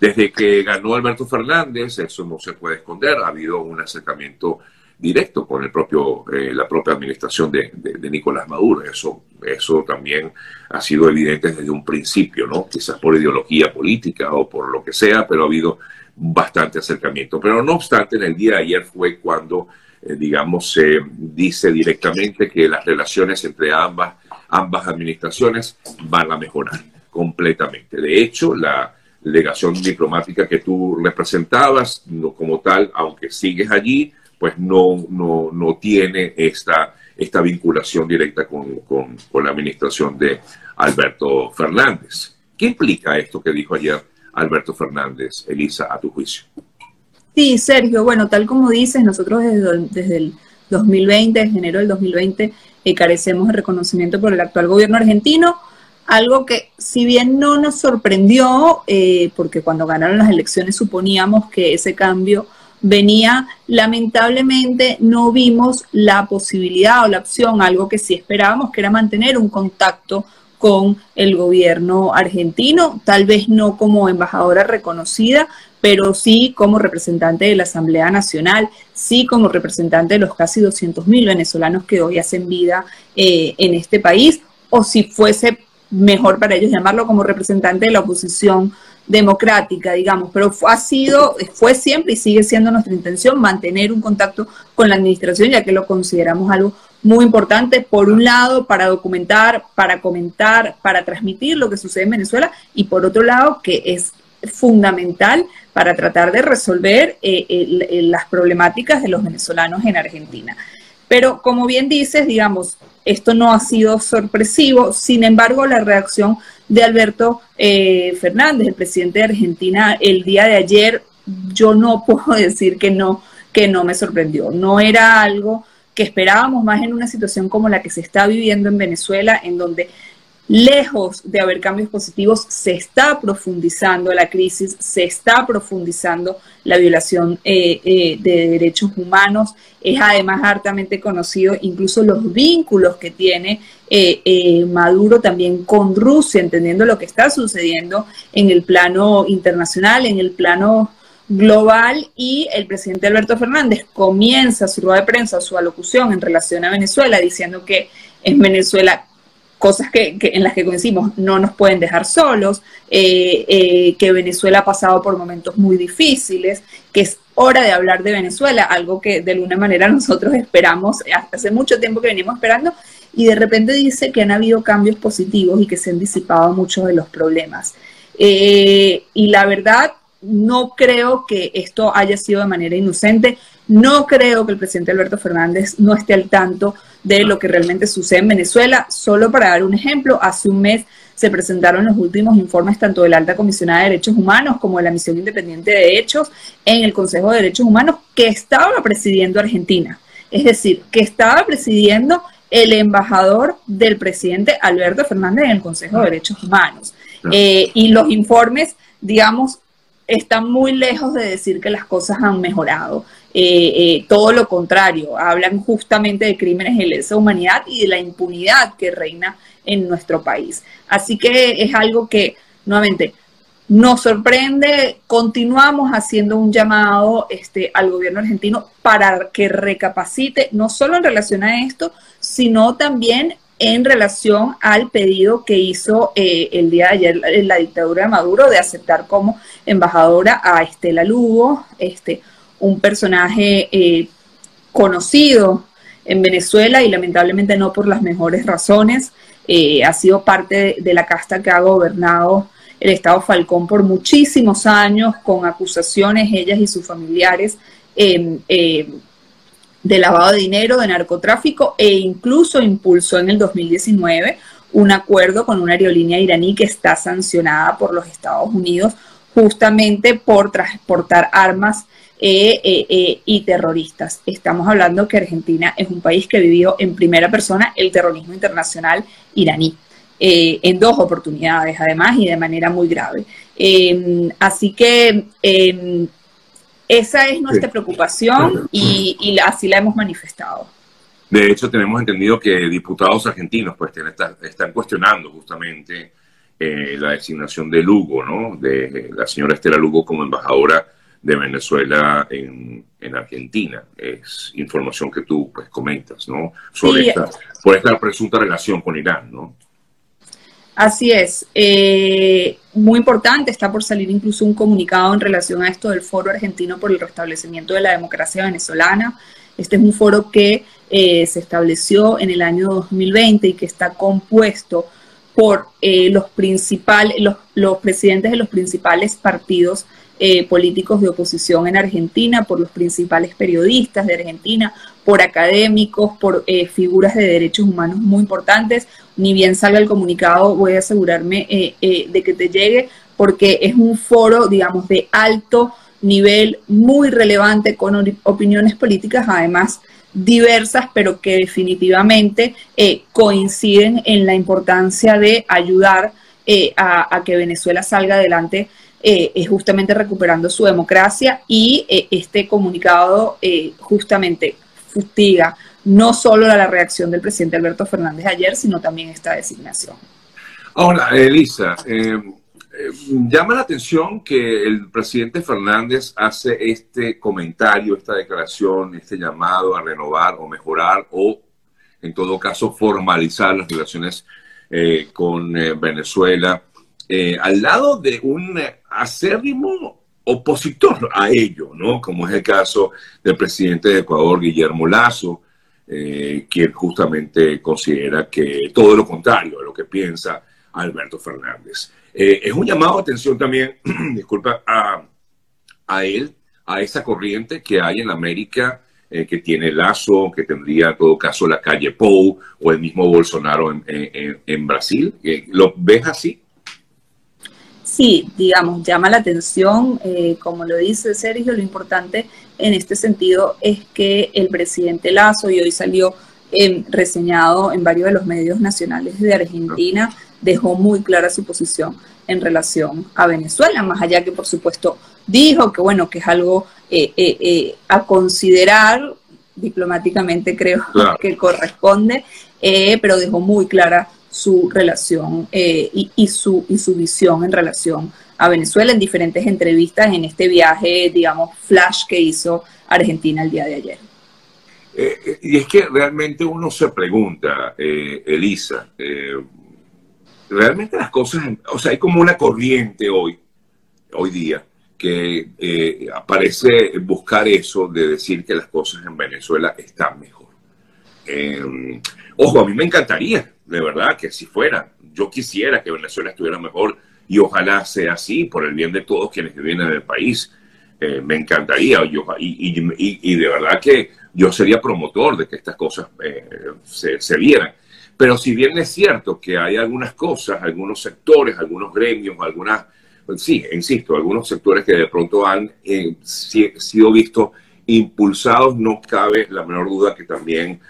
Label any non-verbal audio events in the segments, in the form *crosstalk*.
Desde que ganó Alberto Fernández, eso no se puede esconder, ha habido un acercamiento directo con el propio, eh, la propia administración de, Nicolás Maduro. Eso, eso también ha sido evidente desde un principio, ¿no? Quizás por ideología política o por lo que sea, pero ha habido bastante acercamiento. Pero no obstante, en el día de ayer fue cuando, eh, digamos, se dice directamente que las relaciones entre ambas, ambas administraciones van a mejorar completamente. De hecho, la delegación diplomática que tú representabas, no, como tal, aunque sigues allí, pues no, no, no tiene esta, esta vinculación directa con, con, la administración de Alberto Fernández. ¿Qué implica esto que dijo ayer Alberto Fernández, Elisa, a tu juicio? Sí, Sergio, bueno, tal como dices, nosotros desde, el 2020, desde enero del 2020, eh, carecemos de reconocimiento por el actual gobierno argentino, algo que si bien no nos sorprendió, eh, porque cuando ganaron las elecciones suponíamos que ese cambio venía, lamentablemente no vimos la posibilidad o la opción, algo que sí esperábamos, que era mantener un contacto con el gobierno argentino, tal vez no como embajadora reconocida, pero sí como representante de la Asamblea Nacional, sí como representante de los casi 200.000 venezolanos que hoy hacen vida eh, en este país, o si fuese mejor para ellos llamarlo como representante de la oposición democrática, digamos, pero ha sido, fue siempre y sigue siendo nuestra intención mantener un contacto con la administración, ya que lo consideramos algo muy importante, por un lado, para documentar, para comentar, para transmitir lo que sucede en Venezuela, y por otro lado, que es fundamental para tratar de resolver eh, las problemáticas de los venezolanos en Argentina. Pero como bien dices, digamos, esto no ha sido sorpresivo, sin embargo, la reacción de Alberto eh, Fernández, el presidente de Argentina, el día de ayer, yo no *laughs* puedo decir que no, que no me sorprendió. No era algo que esperábamos más en una situación como la que se está viviendo en Venezuela, en donde lejos de haber cambios positivos, se está profundizando la crisis, se está profundizando la violación eh, eh, de derechos humanos. Es además hartamente conocido incluso los vínculos que tiene eh, Maduro también con Rusia, entendiendo lo que está sucediendo en el plano internacional, en el plano global y el presidente Alberto Fernández comienza su rueda de prensa, su alocución en relación a Venezuela, diciendo que en Venezuela cosas que, en las que coincidimos no nos pueden dejar solos, eh, eh, que Venezuela ha pasado por momentos muy difíciles, que es hora de hablar de Venezuela, algo que de alguna manera *laughs* nosotros esperamos, hace mucho tiempo que venimos esperando, y de repente dice que han habido cambios positivos y que se han disipado muchos de los problemas. Eh, y la verdad, no creo que esto haya sido de manera inocente. No creo que el presidente Alberto Fernández no esté al tanto de lo que realmente sucede en Venezuela. Solo para dar un ejemplo, hace un mes se presentaron los últimos informes tanto de la Alta Comisionada de Derechos Humanos como de la Misión Independiente de Hechos en el Consejo de Derechos Humanos que estaba presidiendo Argentina. Es decir, que estaba presidiendo el embajador del presidente Alberto Fernández en el Consejo de Derechos Humanos. Eh, y los informes, digamos, están muy lejos de decir que las cosas han mejorado. Eh, eh, todo lo contrario, hablan justamente de crímenes de lesa humanidad y de la impunidad que reina en nuestro país. Así que es algo que, nuevamente, nos sorprende, continuamos haciendo un llamado este, al gobierno argentino para que recapacite, no solo en relación a esto, sino también en relación al pedido que hizo eh, el día de ayer la dictadura de Maduro de aceptar como embajadora a Estela Lugo, este, un personaje eh, conocido en Venezuela y lamentablemente no por las mejores razones. Eh, ha sido parte de, la casta que ha gobernado el Estado Falcón por muchísimos años, con acusaciones, ellas y sus familiares, de lavado de dinero, de narcotráfico e incluso impulsó en el 2019 un acuerdo con una aerolínea iraní que está sancionada por los Estados Unidos justamente por transportar armas eh, eh, eh, y terroristas. Estamos hablando que Argentina es un país que vivió en primera persona el terrorismo internacional iraní. en dos oportunidades además y de manera muy grave. Así que esa es nuestra preocupación y, así la hemos manifestado. De hecho, tenemos entendido que diputados argentinos pues están cuestionando justamente eh, la designación de Lugo, ¿no? De la señora Estela Lugo como embajadora de Venezuela en, Argentina. Es información que tú pues, comentas, ¿no? Sobre esta, por esta presunta relación con Irán, ¿no? Así es. Eh, muy importante, está por salir incluso un comunicado en relación a esto del Foro Argentino por el Restablecimiento de la Democracia Venezolana. Este es un foro que eh, se estableció en el año 2020 y que está compuesto por eh, los, principales, los, los, presidentes de los principales partidos políticos de oposición en Argentina, por los principales periodistas de Argentina, por académicos, por figuras de derechos humanos muy importantes, ni bien salga el comunicado, voy a asegurarme eh, eh, de que te llegue, porque es un foro, digamos, de alto nivel, muy relevante, con opiniones políticas, además diversas, pero que definitivamente eh, coinciden en la importancia de ayudar a, que Venezuela salga adelante justamente recuperando su democracia y este comunicado justamente fustiga no solo la reacción del presidente Alberto Fernández ayer, sino también esta designación. Ahora, Elisa, eh, eh, llama la atención que el presidente Fernández hace este comentario, esta declaración, este llamado a renovar o mejorar o, en todo caso, formalizar las relaciones eh, con Venezuela, al lado de un acérrimo opositor a ello, ¿no? Como es el caso del presidente de Ecuador, Guillermo Lazo, eh, quien justamente considera que todo lo contrario a lo que piensa Alberto Fernández. Eh, es un llamado de atención también, *clears throat* disculpa, a, a, él, a esa corriente que hay en América eh, que tiene Lazo, que tendría en todo caso la calle Pou o el mismo Bolsonaro en, en Brasil. ¿Lo ves así? Sí, digamos, llama la atención, como lo dice Sergio, lo importante en este sentido es que el presidente Lazo, y hoy salió em, reseñado en varios de los medios nacionales de Argentina, dejó muy clara su posición en relación a Venezuela, más allá que por supuesto dijo que bueno, que es algo eh, eh, eh, a considerar diplomáticamente creo que corresponde, pero dejó muy clara su relación y, y, su, y su visión en relación a Venezuela en diferentes entrevistas en este viaje, digamos, flash que hizo Argentina el día de ayer. Eh, eh, y es que realmente uno se pregunta, eh, Elisa, realmente las cosas, o sea, hay como una corriente hoy, hoy día, que aparece buscar eso de decir que las cosas en Venezuela están mejor. ojo, a mí me encantaría, de verdad, que así fuera. Yo quisiera que Venezuela estuviera mejor y ojalá sea así por el bien de todos quienes viven en el país. Eh, me encantaría y, de verdad que yo sería promotor de que estas cosas eh, se, vieran. Pero si bien es cierto que hay algunas cosas, algunos sectores, algunos gremios, algunas, sí, insisto, algunos sectores que de pronto han eh, sido vistos impulsados, no cabe la menor duda que también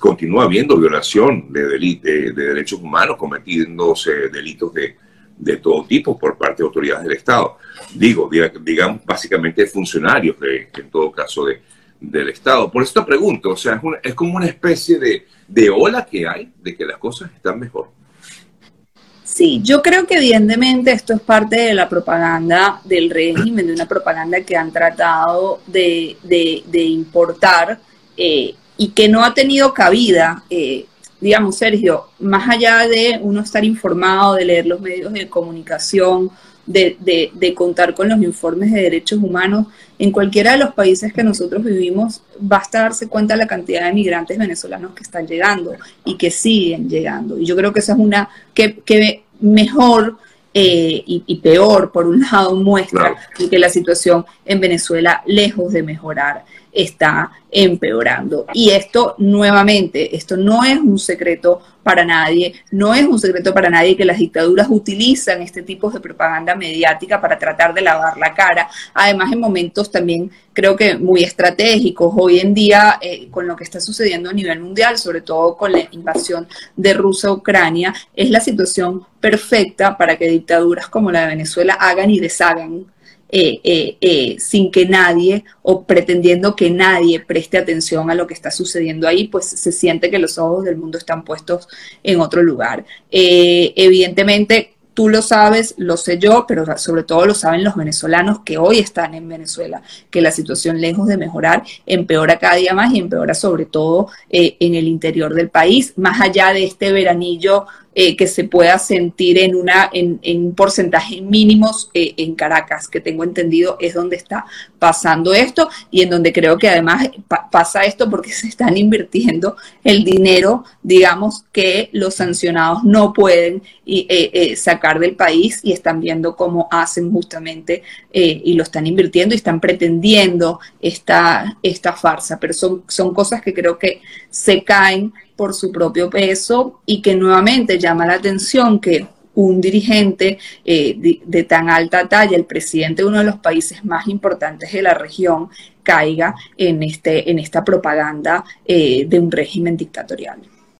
continúa habiendo violación de, de, de, derechos humanos, cometiéndose delitos de, de todo tipo por parte de autoridades del Estado. Digo, digamos, básicamente funcionarios, de, en todo caso, de, del Estado. Por eso te pregunto, o sea, es, como una especie de, de ola que hay de que las cosas están mejor. Sí, yo creo que evidentemente esto es parte de la propaganda del régimen, de una propaganda que han tratado de, de, importar eh, y que no ha tenido cabida eh, digamos, Sergio, más allá de uno estar informado, de leer los medios de comunicación, de, de, contar con los informes de derechos humanos, en cualquiera de los países que nosotros vivimos, basta darse cuenta de la cantidad de migrantes venezolanos que están llegando y que siguen llegando. Y yo creo que esa es una que, que mejor eh, y, peor, por un lado, muestra que la situación en Venezuela, lejos de mejorar, está empeorando. Y esto, nuevamente, esto no es un secreto para nadie, no es un secreto para nadie que las dictaduras utilizan este tipo de propaganda mediática para tratar de lavar la cara. Además, en momentos también creo que muy estratégicos, hoy en día, eh, con lo que está sucediendo a nivel mundial, sobre todo con la invasión de Rusia a Ucrania, es la situación perfecta para que dictaduras como la de Venezuela hagan y deshagan eh, eh, eh, sin que nadie o pretendiendo que nadie preste atención a lo que está sucediendo ahí, pues se siente que los ojos del mundo están puestos en otro lugar. evidentemente, tú lo sabes, lo sé yo, pero sobre todo lo saben los venezolanos que hoy están en Venezuela, que la situación lejos de mejorar empeora cada día más y empeora sobre todo en el interior del país, más allá de este veranillo eh, que se pueda sentir en, una, en, en porcentajes mínimos eh, en Caracas, que tengo entendido es donde está pasando esto y en donde creo que además pasa esto porque *laughs* se están invirtiendo el dinero, digamos, que los sancionados no pueden eh, sacar del país y están viendo cómo hacen justamente y lo están invirtiendo y están pretendiendo esta, esta farsa, pero son, son cosas que creo que se caen por su propio peso y que nuevamente llama la atención que un dirigente eh, de, tan alta talla, el presidente de uno de los países más importantes de la región, caiga en, este, en esta propaganda eh, de un régimen dictatorial.